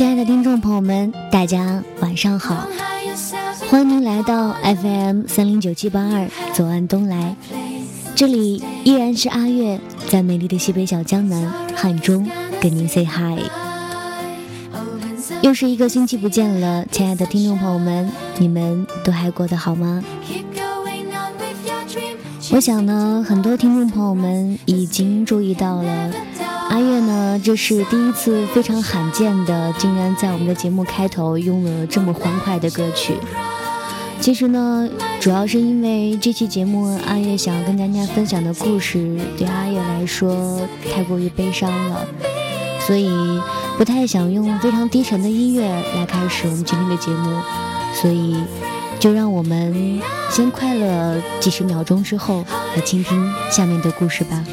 亲爱的听众朋友们，大家晚上好，欢迎您来到 FM 三零九七八二左岸东来，这里依然是阿月在美丽的西北小江南汉中跟您 say hi。又是一个星期不见了，亲爱的听众朋友们，你们都还过得好吗？我想呢，很多听众朋友们已经注意到了，阿月呢，这是第一次非常罕见的，竟然在我们的节目开头用了这么欢快的歌曲。其实呢，主要是因为这期节目阿月想要跟大家分享的故事，对阿月来说太过于悲伤了，所以不太想用非常低沉的音乐来开始我们今天的节目，所以。就让我们先快乐几十秒钟，之后来倾听下面的故事吧。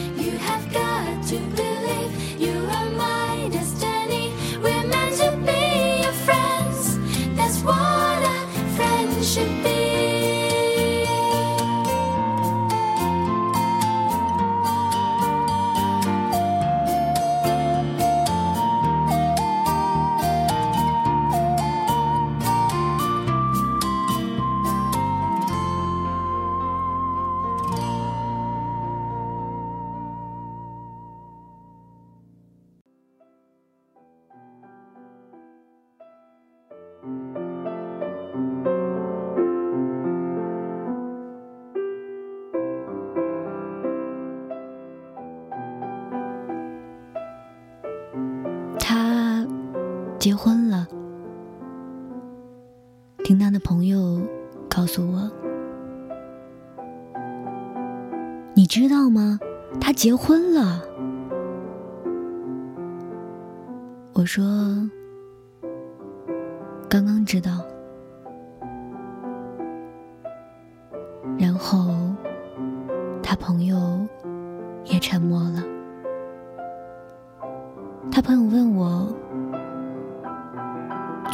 结婚了，听他的朋友告诉我，你知道吗？他结婚了。我说，刚刚知道。然后，他朋友也沉默了。他朋友问我。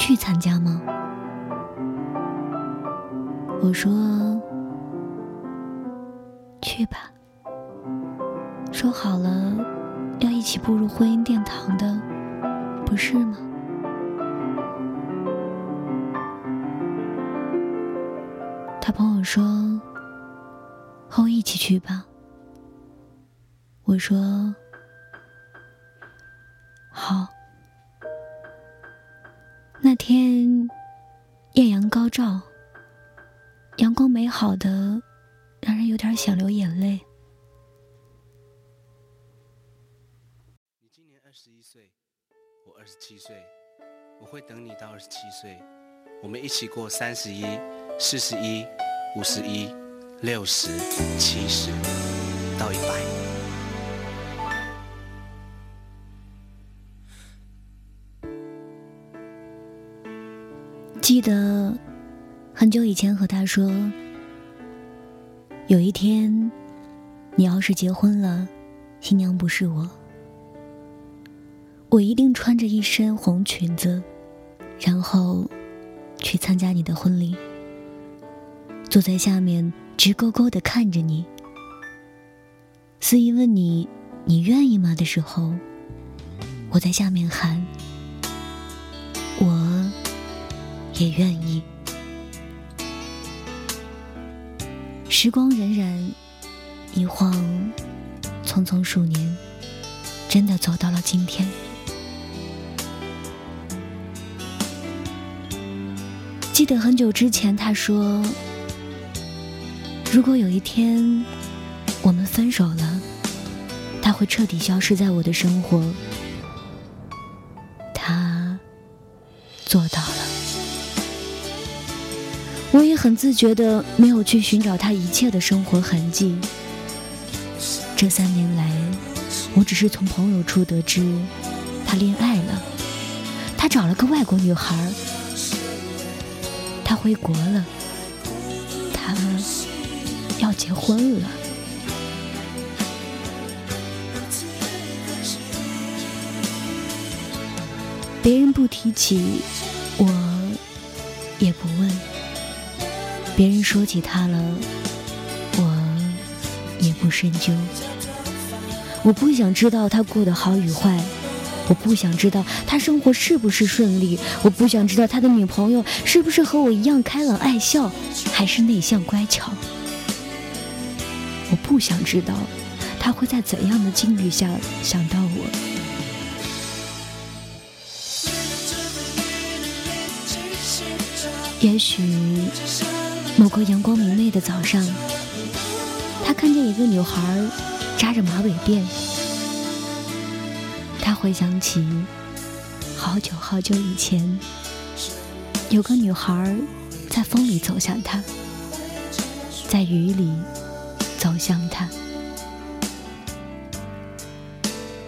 去参加吗？我说去吧。说好了要一起步入婚姻殿堂的，不是吗？他朋友说和我一起去吧。我说好。高照，阳光美好的，让人有点想流眼泪。你今年二十一岁，我二十七岁，我会等你到二十七岁，我们一起过三十一、四十一、五十一、六十、七十到一百。记得很久以前和他说，有一天你要是结婚了，新娘不是我，我一定穿着一身红裙子，然后去参加你的婚礼，坐在下面直勾勾的看着你。司仪问你你愿意吗的时候，我在下面喊。我也愿意。时光荏苒，一晃匆匆数年，真的走到了今天。记得很久之前，他说：“如果有一天我们分手了，他会彻底消失在我的生活。”他做到很自觉的没有去寻找他一切的生活痕迹。这三年来，我只是从朋友处得知，他恋爱了，他找了个外国女孩，他回国了，他要结婚了。别人不提起，我也不问。别人说起他了，我也不深究。我不想知道他过得好与坏，我不想知道他生活是不是顺利，我不想知道他的女朋友是不是和我一样开朗爱笑，还是内向乖巧。我不想知道他会在怎样的境遇下想到我。也许某个阳光明媚的早上，他看见一个女孩扎着马尾辫。他回想起好久好久以前，有个女孩在风里走向他，在雨里走向他。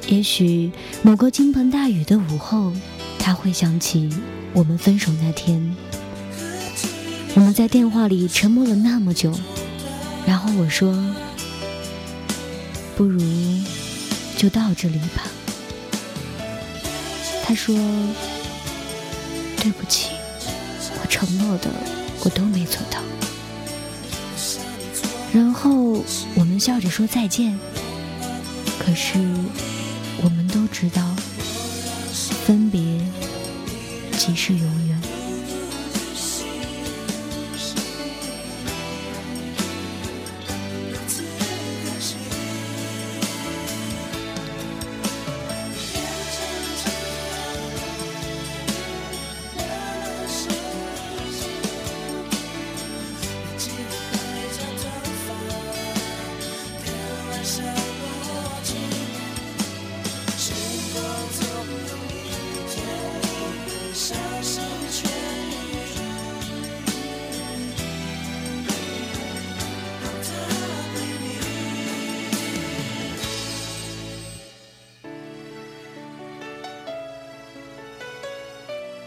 也许某个倾盆大雨的午后，他会想起我们分手那天，我们在电话里沉默了那么久，然后我说：“不如就到这里吧。”他说：“对不起，我承诺的我都没做到。”然后我们笑着说再见。可是我们都知道，分别即是永远。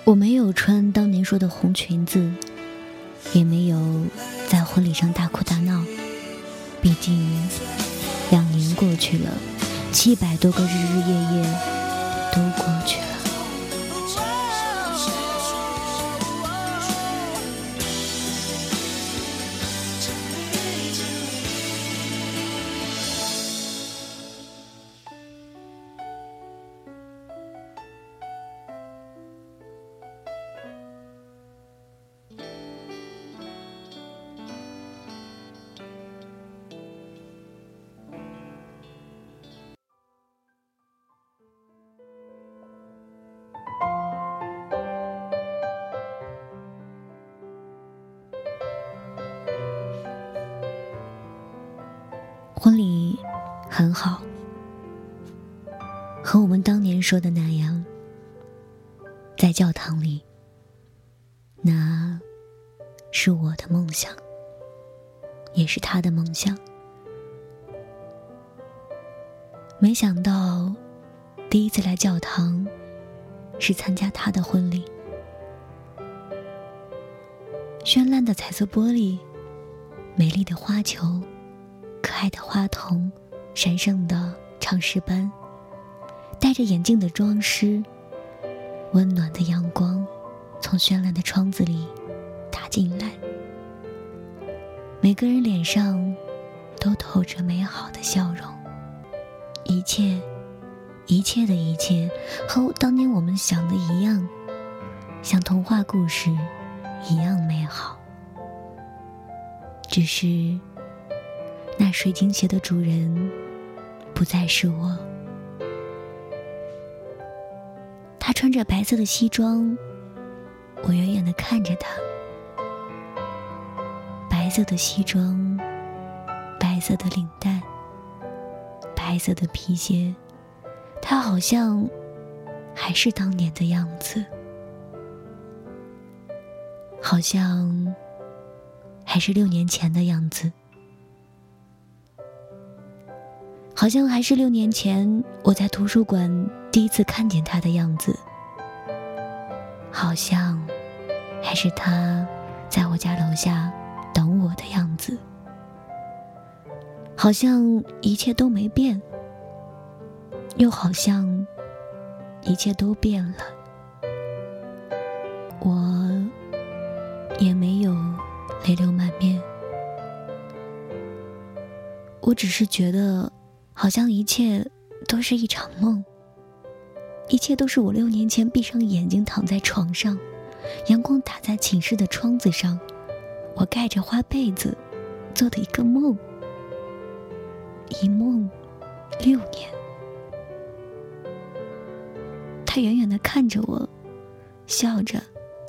我没有穿当年说的红裙子，也没有在婚礼上大哭大闹。毕竟，两年过去了，七百多个日日夜夜都过去了。婚礼很好，和我们当年说的那样，在教堂里，那是我的梦想，也是他的梦想。没想到，第一次来教堂，是参加他的婚礼。绚烂的彩色玻璃，美丽的花球。爱的花童，神圣的唱诗班，戴着眼镜的装饰，温暖的阳光从绚烂的窗子里打进来，每个人脸上都透着美好的笑容，一切，一切的一切和当年我们想的一样，像童话故事一样美好，只是。那水晶鞋的主人不再是我。他穿着白色的西装，我远远的看着他。白色的西装，白色的领带，白色的皮鞋，他好像还是当年的样子，好像还是六年前的样子。好像还是六年前我在图书馆第一次看见他的样子，好像还是他在我家楼下等我的样子，好像一切都没变，又好像一切都变了，我也没有泪流满面，我只是觉得。好像一切都是一场梦，一切都是我六年前闭上眼睛躺在床上，阳光打在寝室的窗子上，我盖着花被子做的一个梦。一梦六年。他远远的看着我，笑着，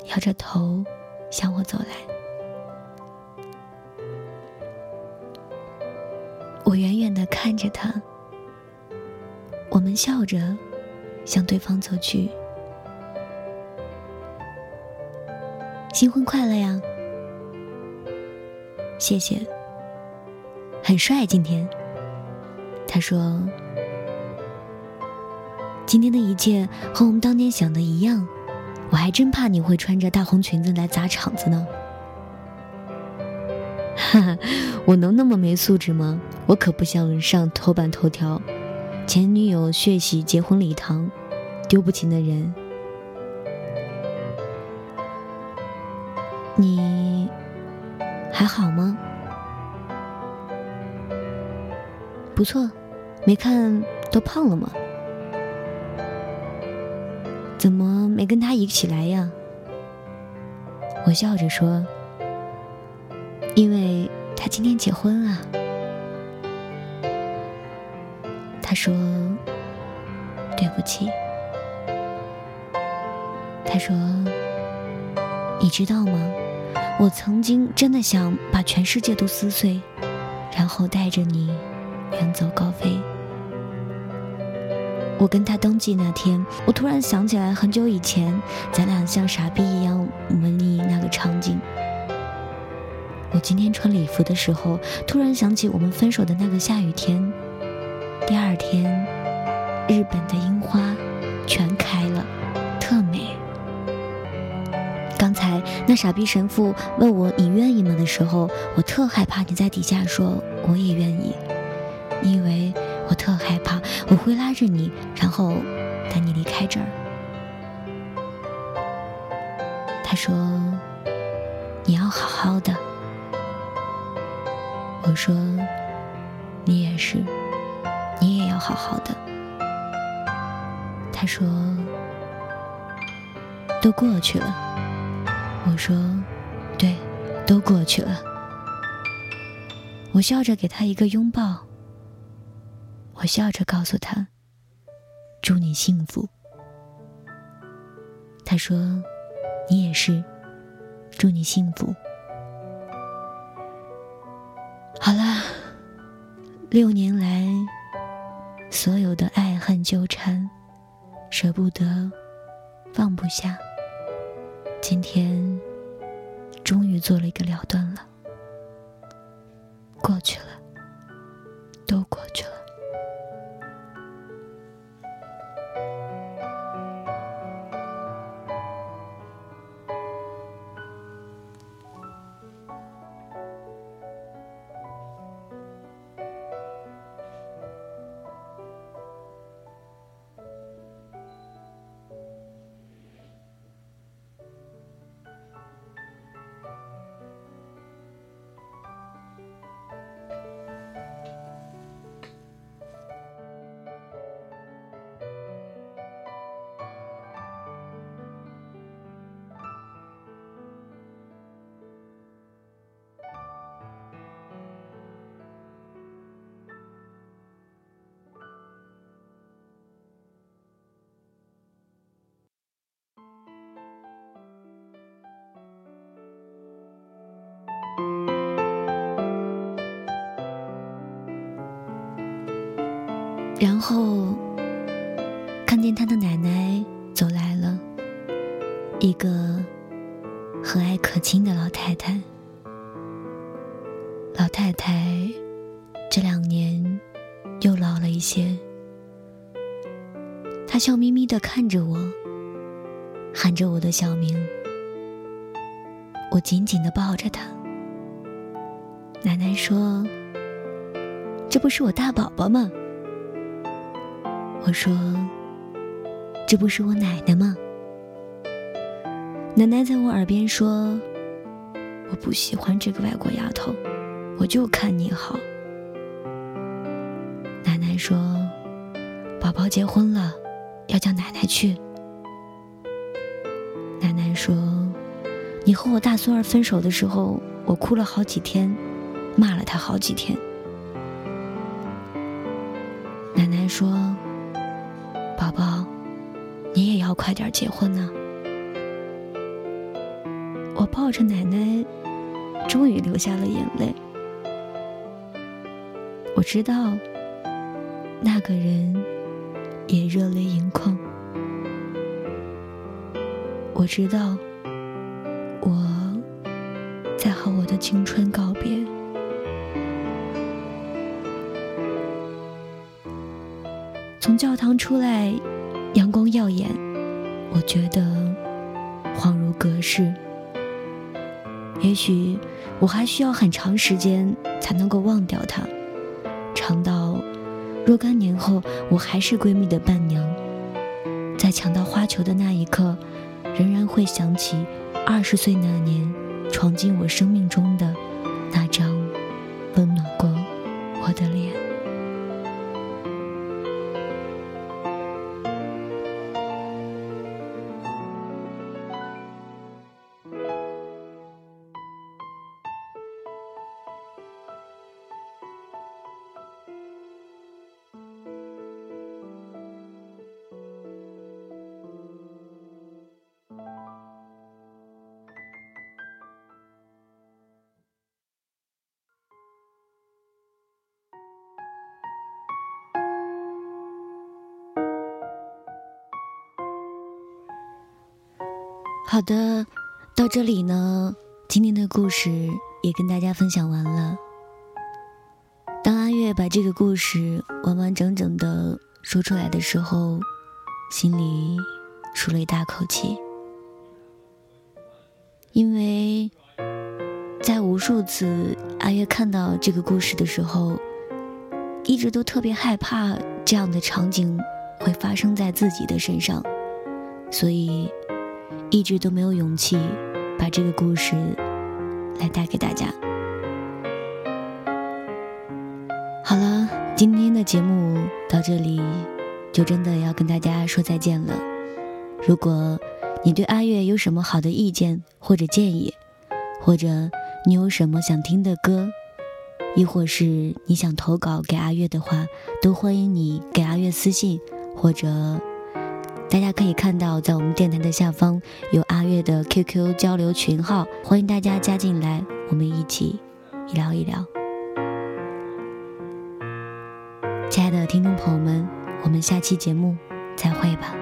摇着头向我走来。看着他，我们笑着。向对方走去，新婚快乐呀！谢谢，很帅今天。他说：“今天的一切和我们当年想的一样，我还真怕你会穿着大红裙子来砸场子呢。”哈哈，我能那么没素质吗？我可不想上头版头条，前女友血洗结婚礼堂。丢不起的人，你还好吗？不错，没看都胖了吗？怎么没跟他一起来呀？我笑着说：“今天结婚啊。”他说：“对不起。”他说：“你知道吗？我曾经真的想把全世界都撕碎，然后带着你远走高飞。”我跟他登记那天，我突然想起来很久以前，咱俩像傻逼一样模拟那个场景。我今天穿礼服的时候，突然想起我们分手的那个下雨天。第二天，日本的樱花全开了，特美。刚才那傻逼神父问我你愿意吗的时候，我特害怕你在底下说我也愿意，因为我特害怕我会拉着你，然后带你离开这儿。他说你要好好的，我说你也是，你也要好好的。他说都过去了。我说：“对，都过去了。”我笑着给他一个拥抱。我笑着告诉他：“祝你幸福。”他说：“你也是，祝你幸福。”六年来所有的爱恨纠缠，舍不得，放不下。今天，终于做了一个了断了，过去了，然后看见他的奶奶走来了，一个和蔼可亲的老太太。老太太这两年又老了一些，她笑眯眯的看着我，喊着我的小名。我紧紧的抱着她。奶奶说：“这不是我大宝宝吗？”我说：“这不是我奶奶吗？”奶奶在我耳边说：“我不喜欢这个外国丫头，我就看你好。”奶奶说：“宝宝结婚了，要叫奶奶去。奶奶说：“你和我大孙儿分手的时候，我哭了好几天，骂了他好几天。”快点结婚呢。”我抱着奶奶，终于流下了眼泪。我知道，那个人也热泪盈眶。我知道，我在和我的青春告别。从教堂出来，阳光耀眼，我觉得恍如隔世。也许我还需要很长时间才能够忘掉他，长到若干年后我还是闺蜜的伴娘，在抢到花球的那一刻，仍然会想起二十岁那年闯进我生命中的好的，到这里呢，今天的故事也跟大家分享完了。当阿月把这个故事完完整整的说出来的时候，心里舒了一大口气，因为在无数次阿月看到这个故事的时候，一直都特别害怕这样的场景会发生在自己的身上，所以。一直都没有勇气把这个故事来带给大家。好了，今天的节目到这里就真的要跟大家说再见了。如果你对阿月有什么好的意见或者建议，或者你有什么想听的歌，亦或是你想投稿给阿月的话，都欢迎你给阿月私信或者。大家可以看到，在我们电台的下方有阿月的 QQ 交流群号，欢迎大家加进来，我们一起聊一聊。亲爱的听众朋友们，我们下期节目再会吧。